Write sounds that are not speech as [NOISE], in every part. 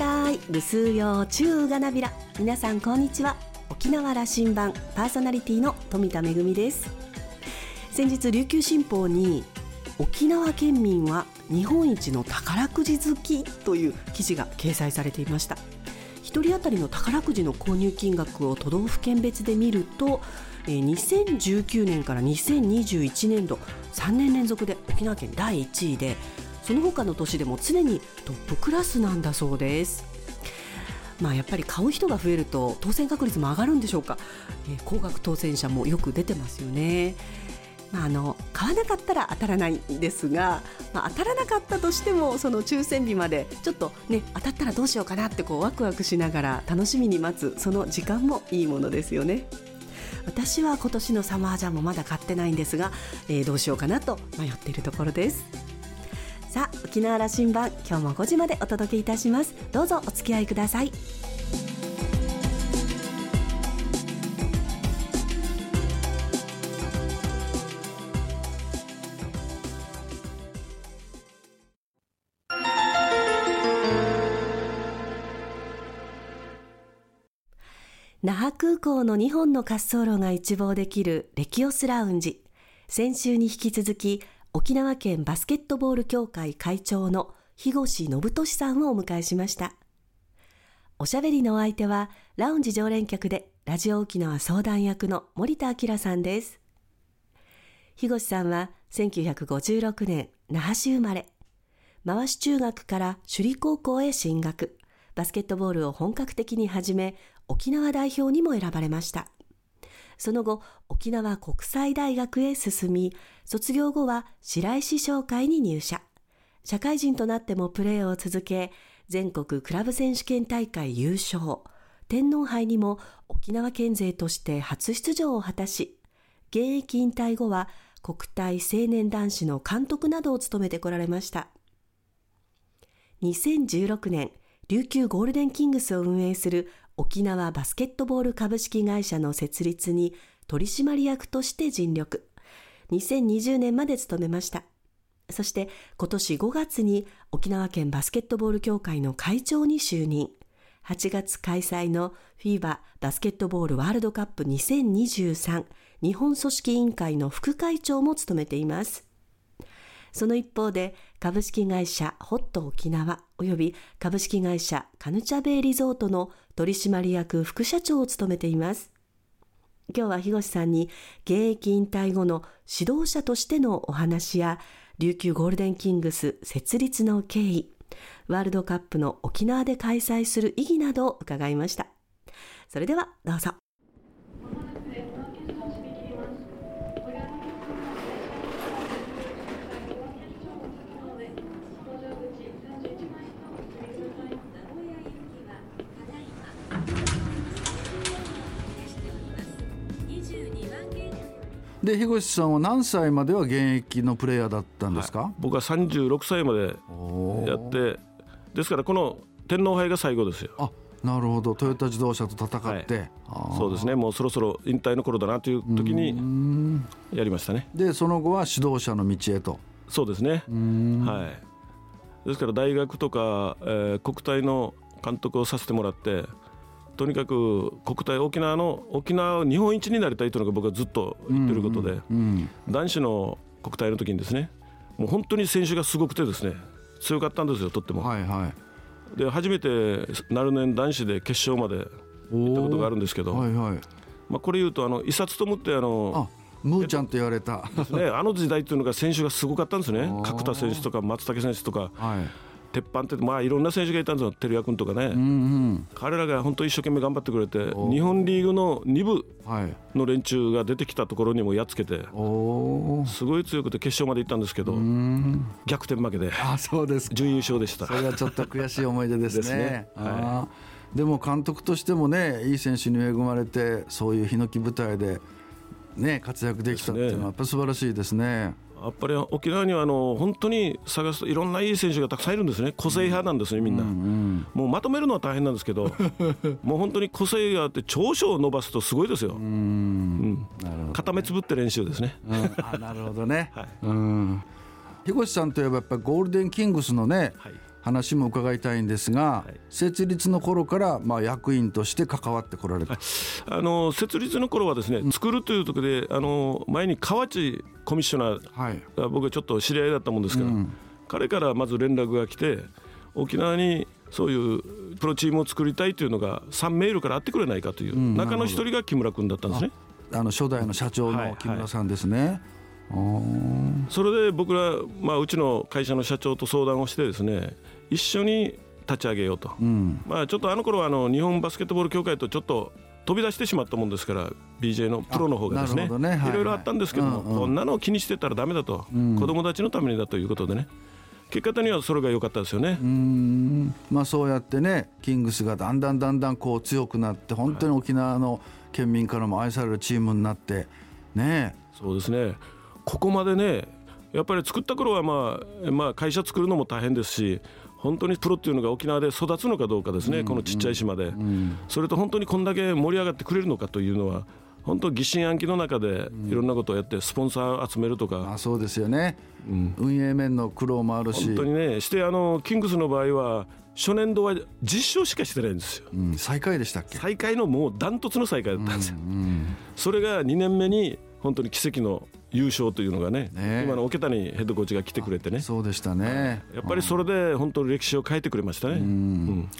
たい。ルスーヨー中がなびら。皆さんこんにちは。沖縄羅針盤パーソナリティの富田恵です。先日琉球新報に沖縄県民は日本一の宝くじ好きという記事が掲載されていました。1人当たりの宝くじの購入金額を都道府県別で見ると2019年から2021年度3年連続で沖縄県第1位でその他の年でも常にトップクラスなんだそうです。まあやっぱり買う人が増えると当選確率も上がるんでしょうか、えー、高額当選者もよく出てますよね。まあ、あの買わなかったら当たらないんですが、まあ、当たらなかったとしてもその抽選日までちょっとね当たったらどうしようかなってこうワクワクしながら楽しみに待つその時間もいいものですよね。私は今年のサマージャンもまだ買ってないんですが、えー、どうしようかなと迷っているところです。さあ沖縄羅針盤今日も5時までお届けいたしますどうぞお付き合いください那覇空港の2本の滑走路が一望できるレキオスラウンジ。先週に引き続き、沖縄県バスケットボール協会会長の日越信俊さんをお迎えしました。おしゃべりのお相手は、ラウンジ常連客でラジオ沖縄相談役の森田明さんです。日越さんは1956年那覇市生まれ、回し中学から首里高校へ進学。バスケットボールを本格的に始め、沖縄代表にも選ばれました。その後、沖縄国際大学へ進み、卒業後は白石商会に入社。社会人となってもプレーを続け、全国クラブ選手権大会優勝。天皇杯にも沖縄県勢として初出場を果たし、現役引退後は国体青年男子の監督などを務めてこられました。2016年、琉球ゴールデンキングスを運営する沖縄バスケットボール株式会社の設立に取締役として尽力。2020年まで務めました。そして今年5月に沖縄県バスケットボール協会の会長に就任。8月開催の FIBA バスケットボールワールドカップ2023日本組織委員会の副会長も務めています。その一方で株式会社ホット沖縄及び株式会社カヌチャベイリゾートの取締役副社長を務めています。今日は日越さんに現役引退後の指導者としてのお話や琉球ゴールデンキングス設立の経緯、ワールドカップの沖縄で開催する意義などを伺いました。それではどうぞ。で樋口さんは何歳までは現役のプレイヤーだったんですか、はい、僕は36歳までやってですからこの天皇杯が最後ですよ。あなるほど。トヨタ自動車と戦って、はい、そうですね。もうそろそろ引退の頃だなという時にやりましたね。でその後は指導者の道へと。そうですね。はい。ですから大学とか、えー、国体の監督をさせてもらってとにかく国体沖縄の沖縄日本一になりたいというのが僕はずっと言ってることで、男子の国体の時にですねもう本当に選手がすごくてですね強かったんですよとっても。はいはい、で初めてなる年男子で決勝まで行ったことがあるんですけど、はいはい。まあ、これ言うとあの伊佐勉ってあのムーちゃんと言われた、ね、あの時代っていうのが選手がすごかったんですね。角田選手とか松竹選手とか、はい、鉄板ってまあいろんな選手がいたんですよ。照屋君とかね、うんうん、彼らが本当一生懸命頑張ってくれて日本リーグの2部の連中が出てきたところにもやっつけてすごい強くて決勝まで行ったんですけど逆転負けであそうです準優勝でした。それはちょっと悔しい思い出ですね。[LAUGHS] ね、はい、でも監督としてもねいい選手に恵まれてそういうヒノキ舞台でね活躍できたっていうのはやっぱ素晴らしいですね。やっぱり沖縄にはあの本当に探すといろんないい選手がたくさんいるんですね、個性派なんですね、みんな、うんうん、もうまとめるのは大変なんですけど、[LAUGHS] もう本当に個性があって、長所を伸ばすとすごいですよ、うん、固めつぶって練習ですね。うん、あなるほどね、[LAUGHS] はい、うん、日越さんといえば、やっぱりゴールデンキングスのね、はい、話も伺いたいんですが、はい、設立の頃からまあ役員として関わってこられた、[LAUGHS] あの設立の頃はですね、うん、作るというところであの前に河内コミッショナーが僕はちょっと知り合いだったもんですから、うん、彼からまず連絡が来て沖縄にそういうプロチームを作りたいというのが3メールからあってくれないかという、うん、中の一人が木村君だったんですね。あの初代の社長の木村さんですね。はいはいそれで僕ら、まあ、うちの会社の社長と相談をしてですね一緒に立ち上げようと、うん、まあ、ちょっとあの頃はあの日本バスケットボール協会とちょっと飛び出してしまったもんですから BJ のプロの方がですね、ね。はい、い。ろいろあったんですけども、こんなのを気にしてたらだめだと、うん、子供たちのためにだということでね。結果的にはそれが良かったですよね。まあ、そうやってねキングスがだんだんだんだんこう強くなって本当に沖縄の県民からも愛されるチームになってね。そうですねここまでねやっぱり作った頃はまあ、まあ、会社作るのも大変ですし本当にプロっていうのが沖縄で育つのかどうかですね、うん、このちっちゃい島で、うん、それと本当にこんだけ盛り上がってくれるのかというのは本当疑心暗鬼の中でいろんなことをやってスポンサー集めるとか、うん、あそうですよね、うん、運営面の苦労もあるし。本当にねしてあのキングスの場合は初年度は実証しかしてないんですよ、うん、最下位でしたっけ？最下位のもうダントツの最下位だったんですよ、うんうん、それが2年目に本当に奇跡の優勝というのがね、ね。今の桶谷ヘッドコーチが来てくれてね、そうでしたね、やっぱりそれで本当に歴史を変えてくれましたね。うん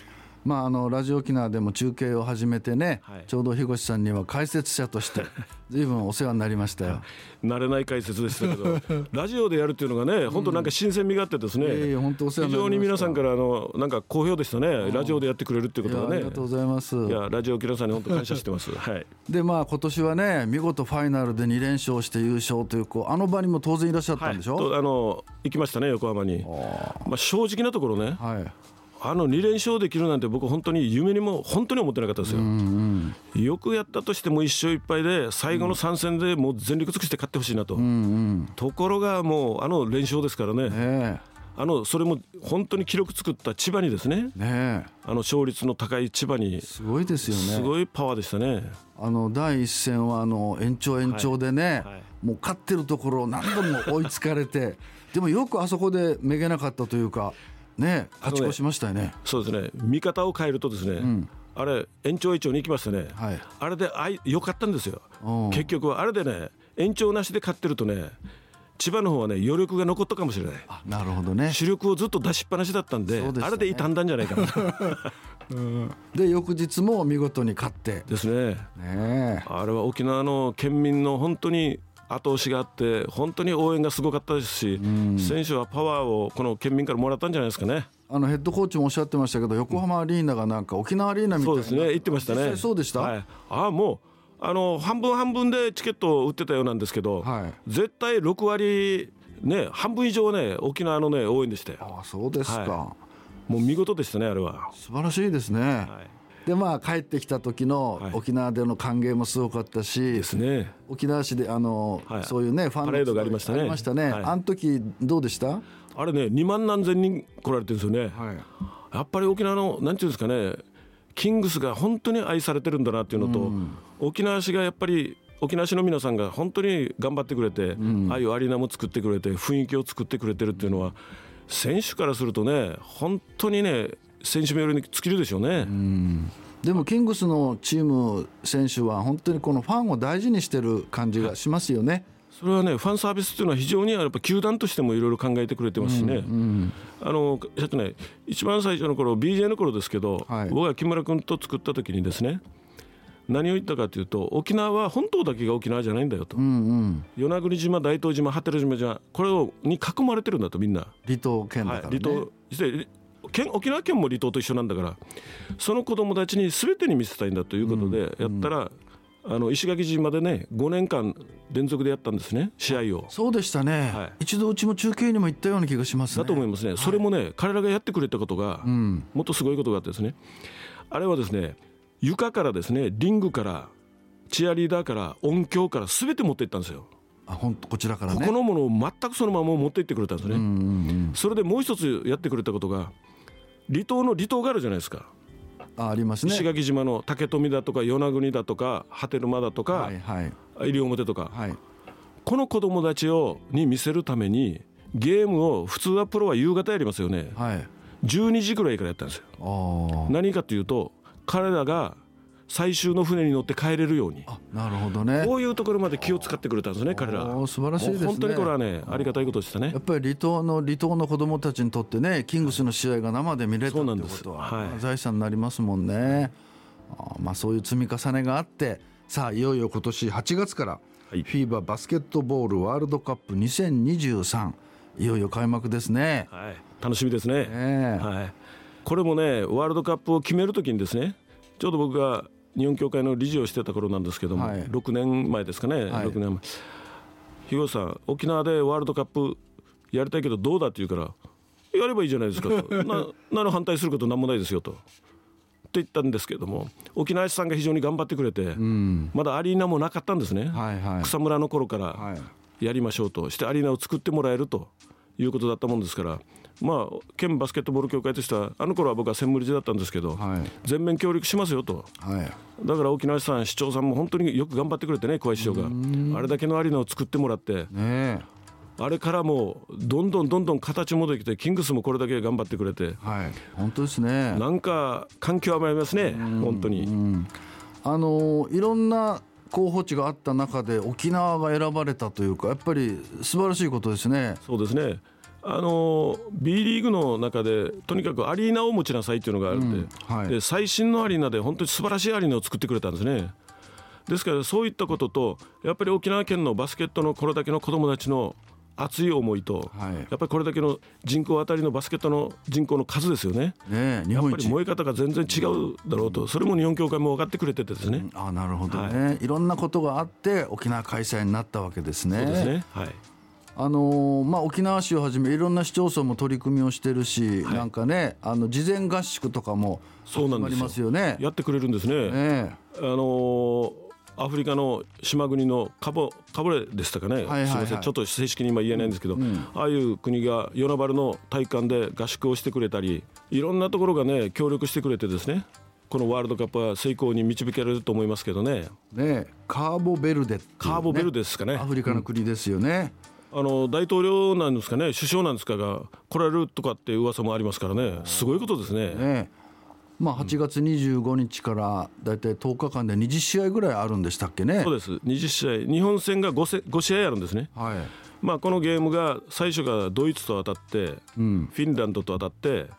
まあ、あのラジオ沖縄でも中継を始めてね、はい、ちょうど樋口さんには解説者としてずいぶんお世話になりましたよ。慣れない解説でしたけど [LAUGHS] ラジオでやるっていうのがね本当なんか新鮮味があってですね、うん、非常に皆さんからあのなんか好評でしたねラジオでやってくれるっていうことがね。ありがとうございます。いやラジオ沖縄さんに本当感謝してます。[LAUGHS] はい。でまあ今年はね見事ファイナルで2連勝して優勝というこうあの場にも当然いらっしゃったんでしょ、はい、あの行きましたね横浜に。まあ正直なところね、はいあの2連勝できるなんて僕本当に夢にも本当に思ってなかったですよ、うんうん、よくやったとしても1勝1敗で最後の3戦でもう全力尽くして勝ってほしいなと、うんうん、ところがもうあの連勝ですからね、ねあのそれも本当に記録作った千葉にですね。ねあの勝率の高い千葉に。すごいですよね。すごいパワーでしたね。あの第一戦はあの延長延長でね、はい。はい、もう勝ってるところを何度も追いつかれてでもよくあそこでめげなかったというかね勝ち越しましたよね、ね、そうですね。見方を変えるとですね、うん、あれ延長延長に行きましてね、はい、あれであい良かったんですよ。結局はあれでね延長なしで勝ってるとね千葉の方はね余力が残ったかもしれない。なるほどね。主力をずっと出しっぱなしだったんで、ね、あれで傷んだんじゃないかな。[LAUGHS] うん、で翌日も見事に勝って。ですね。ねあれは沖縄の県民の本当に後押しがあって本当に応援がすごかったですし、うん、選手はパワーをこの県民からもらったんじゃないですかね。あのヘッドコーチもおっしゃってましたけど横浜アリーナがなんか沖縄アリーナみたいな、そうですね。言ってましたね。そうでした、はい、ああもうあの半分半分でチケットを売ってたようなんですけど、はい、絶対6割ね半分以上ね沖縄のね応援でしたよ。あそうですか、はい、もう見事でしたねあれは。素晴らしいですね、はいでまあ帰ってきた時の沖縄での歓迎もすごかったし、ね、沖縄市であの、はい、そういうねファンパレードがありましたね。ありましたね。はい、あの時どうでした？あれね2万何千人来られてるんですよね。はい、やっぱり沖縄のなんていうんですかね、キングスが本当に愛されてるんだなっていうのと、うん、沖縄市がやっぱり沖縄市の皆さんが本当に頑張ってくれて、うん、ああいうアリーナも作ってくれて雰囲気を作ってくれてるっていうのは選手からするとね本当にね選手名に尽きるでしょうね。うん。でもキングスのチーム選手は本当にこのファンを大事にしてる感じがしますよね。それはねファンサービスっていうのは非常にやっぱ球団としてもいろいろ考えてくれてますしね、うん。うん、あのっとね一番最初の頃 BJ の頃ですけど、はい、僕が木村君と作った時にですね何を言ったかというと沖縄は本島だけが沖縄じゃないんだよと、うんうん、与那国島大東島波照島じゃこれをに囲まれてるんだとみんな。離島県だから、ね、はい、離島県沖縄県も離島と一緒なんだからその子供たちに全てに見せたいんだということでやったら、あの石垣島でね5年間連続でやったんですね試合を。そうでしたね、はい、一度うちも中継にも行ったような気がします、ね、だと思いますね、それもね彼らがやってくれたことが、もっとすごいことがあってですね。あれはですね床からですねリングからチアリーダーから音響から全て持っていったんですよ。あ本当こちらから、ね、ここのものを全くそのまま持っていってくれたんですね、うんうんうん、それでもう一つやってくれたことが離島の離島があるじゃないですか。あありますね。石垣島の竹富だとか与那国だとか波照間だとか、はいはい、西表とか、はい、この子供たちをに見せるためにゲームを普通はプロは夕方やりますよね、はい、12時ぐらいからやったんですよ。何かというと彼らが最終の船に乗って帰れるように。なるほどね。こういうところまで気を使ってくれたんですね彼ら。素晴らしいですね。本当にこれはねありがたいことでしたね。やっぱり離島の離島の子どもたちにとってねキングスの試合が生で見れたってことは、はい、財産になりますもんね。あまあそういう積み重ねがあってさあいよいよ今年8月から、はい、フィーバーバスケットボールワールドカップ2023いよいよ開幕ですね、はい、楽しみですね、ねはい、これもねワールドカップを決めるときにですねちょうど僕が日本協会の理事をしてた頃なんですけども、はい、6年前ですかね、はい、6年前。日越さん沖縄でワールドカップやりたいけどどうだって言うからやればいいじゃないですかと。[LAUGHS] な何反対することなんもないですよと。って言ったんですけども沖縄市さんが非常に頑張ってくれて、うん、まだアリーナもなかったんですね、はいはい、草むらの頃からやりましょうと。してアリーナを作ってもらえるということだったもんですからまあ、県バスケットボール協会としてはあの頃は僕は専務理事だったんですけど、はい、全面協力しますよと、はい、だから沖縄市さん市長さんも本当によく頑張ってくれてね小石市長が。あれだけのアリーナを作ってもらって、ね、あれからもどんどんどんどん形戻ってきてキングスもこれだけ頑張ってくれて、はい、本当ですね。なんか環境はまりますね。本当に。あのいろんな候補地があった中で沖縄が選ばれたというかやっぱり素晴らしいことですね。そうですねあの B リーグの中でとにかくアリーナを持ちなさいっていうのがあるんでうんはい、で最新のアリーナで本当に素晴らしいアリーナを作ってくれたんですね。ですからそういったこととやっぱり沖縄県のバスケットのこれだけの子どもたちの熱い思いと、はい、やっぱりこれだけの人口当たりのバスケットの人口の数ですよね。ねやっぱり燃え方が全然違うだろうと、それも日本協会も分かってくれててですね。うん、あなるほどね、はい、いろんなことがあって沖縄開催になったわけですね。そうですね。はい。あのまあ、沖縄市をはじめいろんな市町村も取り組みをしてるし、はい、なんかねあの事前合宿とかも始まりますよねやってくれるんですね。ねあのー、アフリカの島国のカボカボレでしたかね、はいはいはい、すみませんちょっと正式に今言えないんですけど、うん、ああいう国が与那原の体育館で合宿をしてくれたりいろんなところがね協力してくれてですねこのワールドカップは成功に導けられると思いますけどね。ねカーボベルデ、ね、カーボベルデですかね。アフリカの国ですよね。うんあの大統領なんですかね、首相なんですかが来られるとかって噂もありますからね、すごいことですね。ねまあ、8月25日から大体10日間で20試合ぐらいあるんでしたっけね。そうです、20試合、日本戦が 5, せ5試合あるんですね。はい。まあ、このゲームが最初がドイツと当たって、うん、フィンランドと当たって、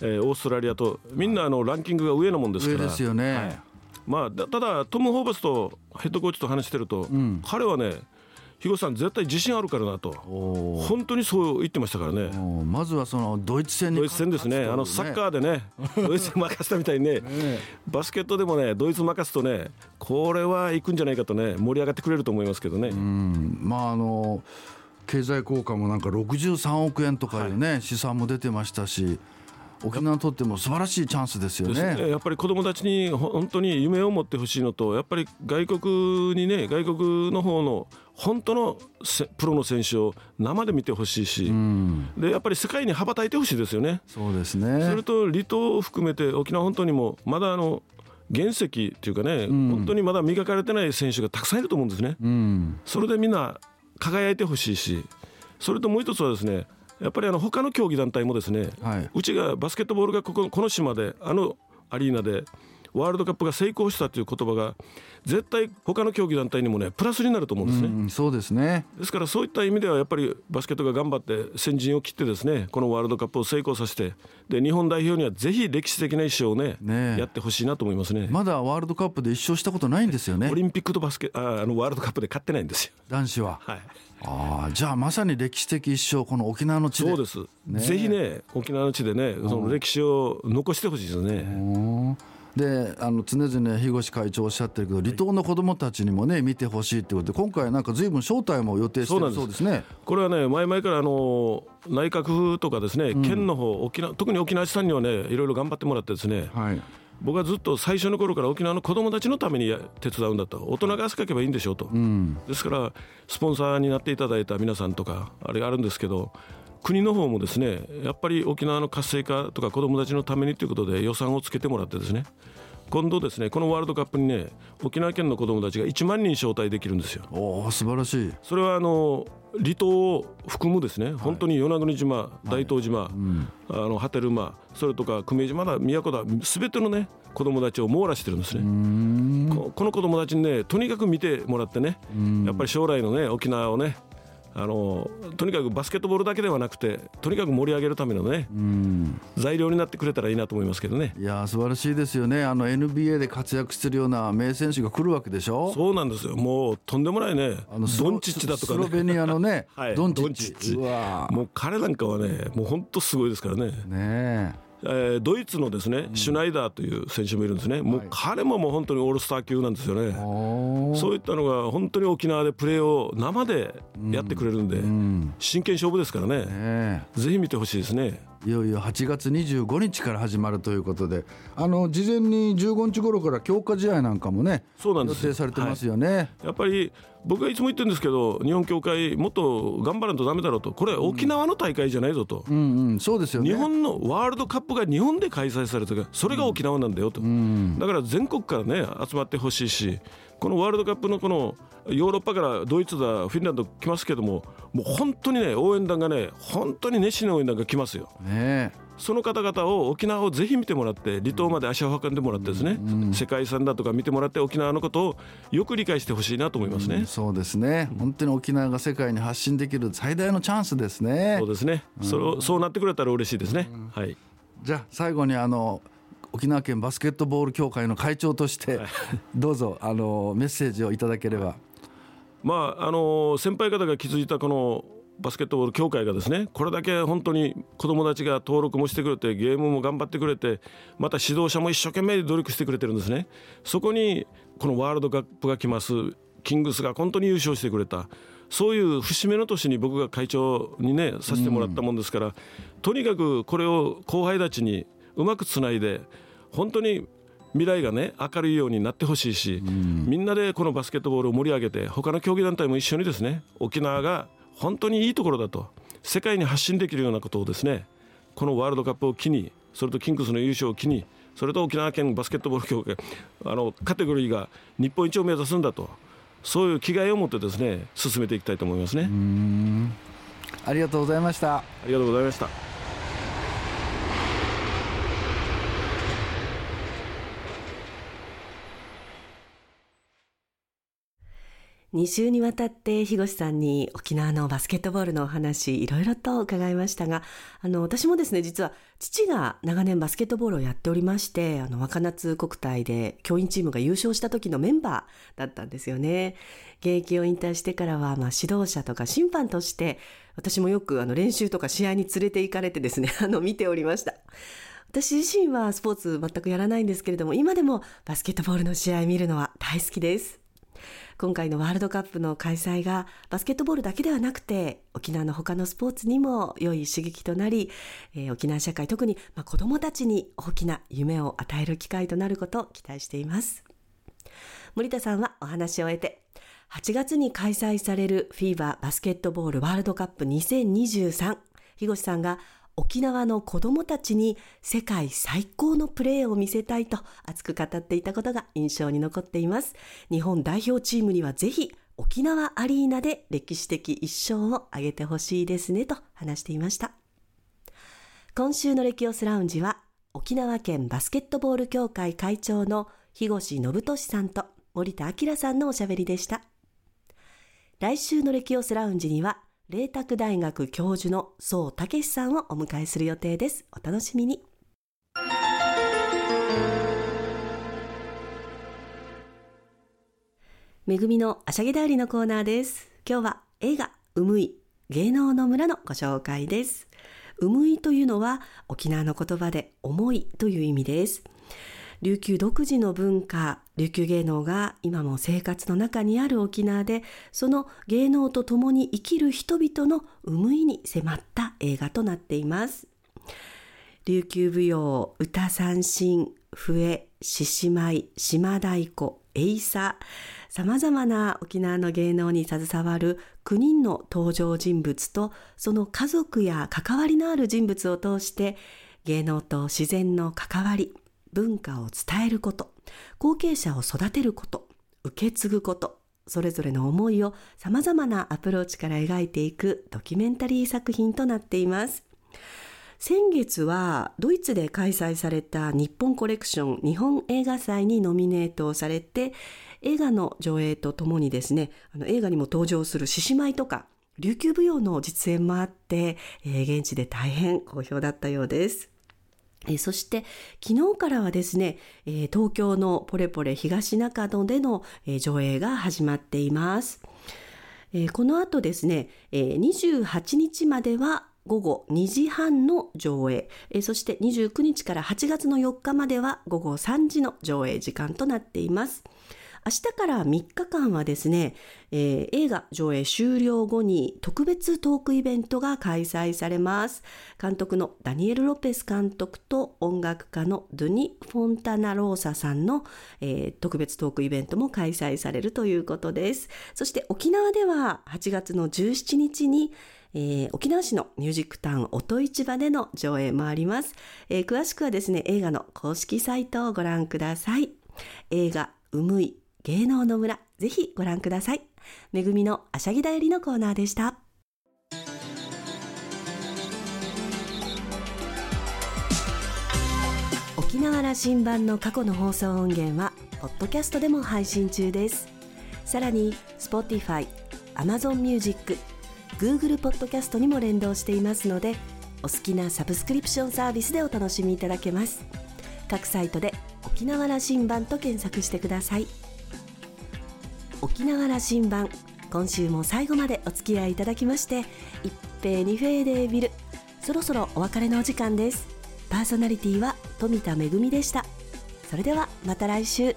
えー、オーストラリアと、みんなあのランキングが上のもんですから。上ですよね、はい。まあ、ただ、トム・ホーバスとヘッドコーチと話してると、うん、彼はね、肥後さん絶対自信あるからなと。本当にそう言ってましたからね。まずはそのドイツ戦にドイツ戦ですね。あのサッカーでね。[LAUGHS] ドイツ任せたみたいにね。バスケットでもねドイツ任すとねこれはいくんじゃないかとね盛り上がってくれると思いますけどね。まああの経済効果もなんか63億円とかいうね、はい、試算も出てましたし沖縄にとっても素晴らしいチャンスですよね。ねやっぱり子どもたちに本当に夢を持ってほしいのとやっぱり外国にね外国の方の本当のプロの選手を生で見てほしいし、うん、でやっぱり世界に羽ばたいてほしいですよね。そうですねそれと離島を含めて沖縄本当にもまだあの原石っていうかね、うん、本当にまだ磨かれてない選手がたくさんいると思うんですね。うん、それでみんな輝いてほしいしそれともう一つはですねやっぱりあの他の競技団体もですね、はい、うちがバスケットボールがこここの島であのアリーナでワールドカップが成功したという言葉が絶対他の競技団体にもねプラスになると思うんですね。うそうですね。ですからそういった意味ではやっぱりバスケットが頑張って先陣を切ってですねこのワールドカップを成功させてで日本代表にはぜひ歴史的な一勝をね、ね、やってほしいなと思いますね。まだワールドカップで一勝したことないんですよね。オリンピックとバスケああのワールドカップで勝ってないんですよ。男子は。はい。あじゃあまさに歴史的一勝この沖縄の地で。そうです、ね、ぜひね沖縄の地でねその歴史を残してほしいですね。であの常々日越会長おっしゃってるけど離島の子どもたちにもね見てほしいってことで今回なんかずいぶん招待も予定してるそうです。ね。これはね前々からあの内閣府とかですね、うん、県の方沖縄特に沖縄市さんにはねいろいろ頑張ってもらってですね、はい、僕はずっと最初の頃から沖縄の子どもたちのために手伝うんだと。大人が汗かけばいいんでしょうと、うん、ですからスポンサーになっていただいた皆さんとかあれがあるんですけど国の方もですねやっぱり沖縄の活性化とか子どもたちのためにということで予算をつけてもらってですね今度ですねこのワールドカップにね沖縄県の子どもたちが1万人招待できるんですよ。おお素晴らしい。それはあの離島を含むですね、本当に与那国島、大東島、はいうん、あの波照間それとか久米島だ宮古だ全てのね子供たちを網羅してるんですね。この子供たちにねとにかく見てもらってねやっぱり将来のね沖縄をねあのとにかくバスケットボールだけではなくてとにかく盛り上げるためのね、材料になってくれたらいいなと思いますけどね。いや素晴らしいですよね。あの NBA で活躍してるような名選手が来るわけでしょ？そうなんですよ。もうとんでもないね。あのドンチッチだとかね。スロベニアのね、[LAUGHS] はい、ドンチッチ。もう彼なんかはねもう本当すごいですからね。ねえー、ドイツのですね、シュナイダーという選手もいるんですね、もう彼ももう本当にオールスター級なんですよね、そういったのが本当に沖縄でプレーを生でやってくれるんで、真剣勝負ですからね、ぜひ見てほしいですね。いよいよ8月25日から始まるということであの事前に15日頃から強化試合なんかもねそうなんです。予定されてますよね、はい、やっぱり僕はいつも言ってるんですけど日本協会もっと頑張らんとだめだろうと。これ沖縄の大会じゃないぞと、うん。うんうん、そうですよ、ね、日本のワールドカップが日本で開催されてそれが沖縄なんだよと、うん、だから全国からね集まってほしいしこのワールドカップのこのヨーロッパからドイツだフィンランド来ますけどももう本当にね応援団がね本当に熱心な応援団が来ますよ。ね。その方々を沖縄をぜひ見てもらって離島まで足を運んでもらってですね、うん、世界遺産だとか見てもらって沖縄のことをよく理解してほしいなと思いますね、うん、そうですね。本当に沖縄が世界に発信できる最大のチャンスですね。そうですね、うん、そそうなってくれたら嬉しいですね、はい。じゃあ最後にあの沖縄県バスケットボール協会の会長としてどうぞあのメッセージをいただければ。まああの先輩方が築いたこのバスケットボール協会がですねこれだけ本当に子どもたちが登録もしてくれてゲームも頑張ってくれてまた指導者も一生懸命努力してくれてるんですね。そこにこのワールドカップが来ますキングスが本当に優勝してくれたそういう節目の年に僕が会長にねさせてもらったもんですから、うん、とにかくこれを後輩たちにうまくつないで本当に未来がね明るいようになってほしいし、うん、みんなでこのバスケットボールを盛り上げて他の競技団体も一緒にですね沖縄が本当にいいところだと世界に発信できるようなことをですねこのワールドカップを機にそれとキングスの優勝を機にそれと沖縄県バスケットボール協会あのカテゴリーが日本一を目指すんだとそういう気概を持ってですね進めていきたいと思いますね。ありがとうございました。ありがとうございました2週にわたって日越さんに沖縄のバスケットボールのお話いろいろと伺いましたがあの私もですね実は父が長年バスケットボールをやっておりましてあの若夏国体で教員チームが優勝した時のメンバーだったんですよね。現役を引退してからは、まあ、指導者とか審判として私もよくあの練習とか試合に連れて行かれてですね [LAUGHS] あの見ておりました。私自身はスポーツ全くやらないんですけれども今でもバスケットボールの試合見るのは大好きです。今回のワールドカップの開催がバスケットボールだけではなくて沖縄の他のスポーツにも良い刺激となり、えー、沖縄社会特に、まあ、子どもたちに大きな夢を与える機会となることを期待しています。森田さんはお話を終えて8月に開催される FIBA バスケットボールワールドカップ2023日越さんが沖縄の子供たちに世界最高のプレーを見せたいと熱く語っていたことが印象に残っています。日本代表チームにはぜひ沖縄アリーナで歴史的一勝を挙げてほしいですねと話していました。今週のレキオスラウンジは沖縄県バスケットボール協会会長の日越信俊さんと森田明さんのおしゃべりでした。来週のレキオスラウンジには麗澤大学教授の宋武さんをお迎えする予定です。お楽しみに。めぐみのあしゃぎだよりのコーナーです。今日は映画うむい芸能の村のご紹介です。うむいというのは沖縄の言葉で重いという意味です。琉球独自の文化、琉球芸能が今も生活の中にある沖縄で、その芸能と共に生きる人々の産いに迫った映画となっています。琉球舞踊、歌三振、笛、獅子舞、島太鼓、エイサ、様々な沖縄の芸能に携わる9人の登場人物とその家族や関わりのある人物を通して芸能と自然の関わり、文化を伝えること後継者を育てること受け継ぐことそれぞれの思いを様々なアプローチから描いていくドキュメンタリー作品となっています先月はドイツで開催された日本コレクション日本映画祭にノミネートされて映画の上映とともにですねあの映画にも登場する獅子舞とか琉球舞踊の実演もあって、えー、現地で大変好評だったようです。えそして昨日からはですね、え東京のポレポレ東中野での、え上映が始まっています。えこの後ですね、え28日までは午後2時半の上映、えそして29日から8月の4日までは午後3時の上映時間となっています。明日から3日間はですね、えー、映画上映終了後に特別トークイベントが開催されます。監督のダニエル・ロペス監督と音楽家のドゥニ・フォンタナローサさんの、えー、特別トークイベントも開催されるということです。そして沖縄では8月の17日にえー、沖縄市のミュージックタウン音市場での上映もあります、えー、詳しくはですね映画の公式サイトをご覧ください映画うむい芸能の村ぜひご覧ください。めぐみのあしゃぎだよりのコーナーでした。沖縄羅針盤の過去の放送音源はポッドキャストでも配信中です。さらに Spotify、Amazon Music、Google ポッドキャストにも連動していますのでお好きなサブスクリプションサービスでお楽しみいただけます。各サイトで沖縄羅針盤と検索してください。沖縄羅針盤。今週も最後までお付き合いいただきまして一平二平でビル。そろそろお別れのお時間です。パーソナリティは富田恵でした。それではまた来週。